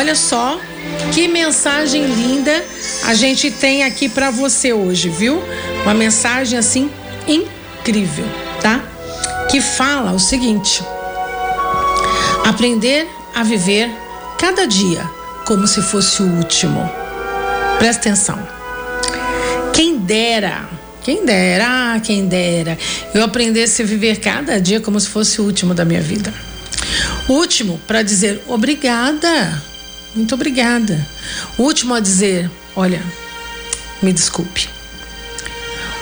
Olha só que mensagem linda a gente tem aqui para você hoje, viu? Uma mensagem assim incrível, tá? Que fala o seguinte: aprender a viver cada dia como se fosse o último. Presta atenção. Quem dera, quem dera, quem dera, eu aprendesse a viver cada dia como se fosse o último da minha vida. Último para dizer obrigada, muito obrigada. Último a dizer, olha, me desculpe.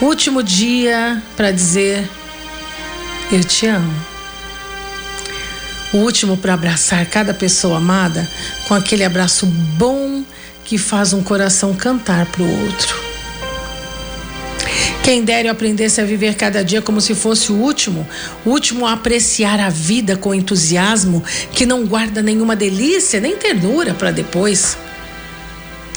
Último dia para dizer eu te amo. O último para abraçar cada pessoa amada com aquele abraço bom que faz um coração cantar para o outro. Quem dera eu aprendesse a viver cada dia como se fosse o último, o último a apreciar a vida com entusiasmo que não guarda nenhuma delícia nem ternura para depois.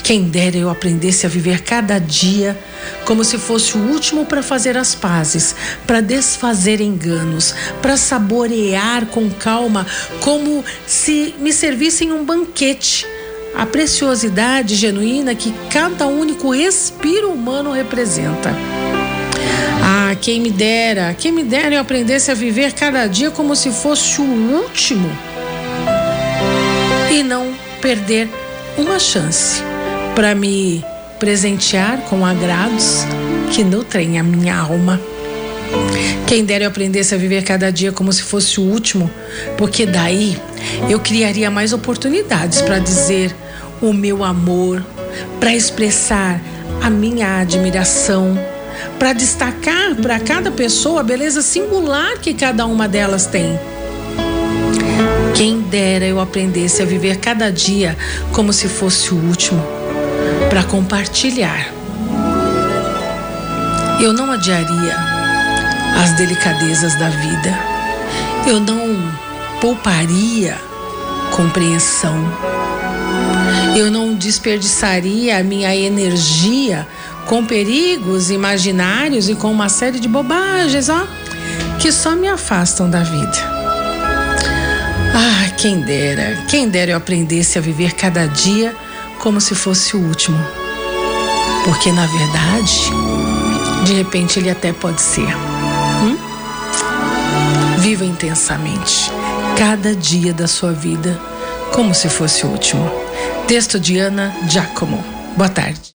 Quem dera eu aprendesse a viver cada dia como se fosse o último para fazer as pazes, para desfazer enganos, para saborear com calma, como se me servissem um banquete. A preciosidade genuína que cada único respiro humano representa. Ah, quem me dera, quem me dera eu aprendesse a viver cada dia como se fosse o último e não perder uma chance para me presentear com agrados que nutrem a minha alma. Quem dera eu aprendesse a viver cada dia como se fosse o último, porque daí eu criaria mais oportunidades para dizer o meu amor, para expressar a minha admiração, para destacar para cada pessoa a beleza singular que cada uma delas tem. Quem dera eu aprendesse a viver cada dia como se fosse o último para compartilhar. Eu não adiaria as delicadezas da vida. Eu não pouparia compreensão. Eu não desperdiçaria a minha energia com perigos imaginários e com uma série de bobagens, ó, que só me afastam da vida. Ah, quem dera, quem dera eu aprendesse a viver cada dia como se fosse o último. Porque, na verdade, de repente ele até pode ser. Hum? Viva intensamente cada dia da sua vida como se fosse o último. Texto de Ana Giacomo. Boa tarde.